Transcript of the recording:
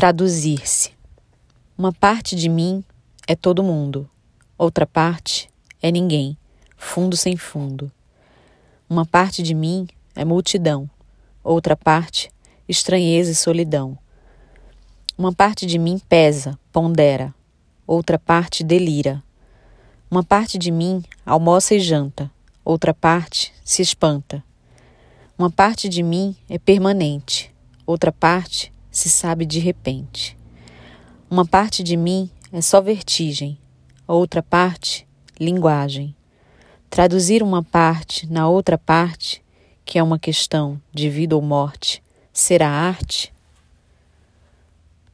Traduzir-se. Uma parte de mim é todo mundo, outra parte é ninguém, fundo sem fundo. Uma parte de mim é multidão, outra parte, estranheza e solidão. Uma parte de mim pesa, pondera, outra parte delira. Uma parte de mim almoça e janta, outra parte se espanta. Uma parte de mim é permanente, outra parte se sabe de repente. Uma parte de mim é só vertigem, outra parte, linguagem. Traduzir uma parte na outra parte, que é uma questão de vida ou morte, será arte?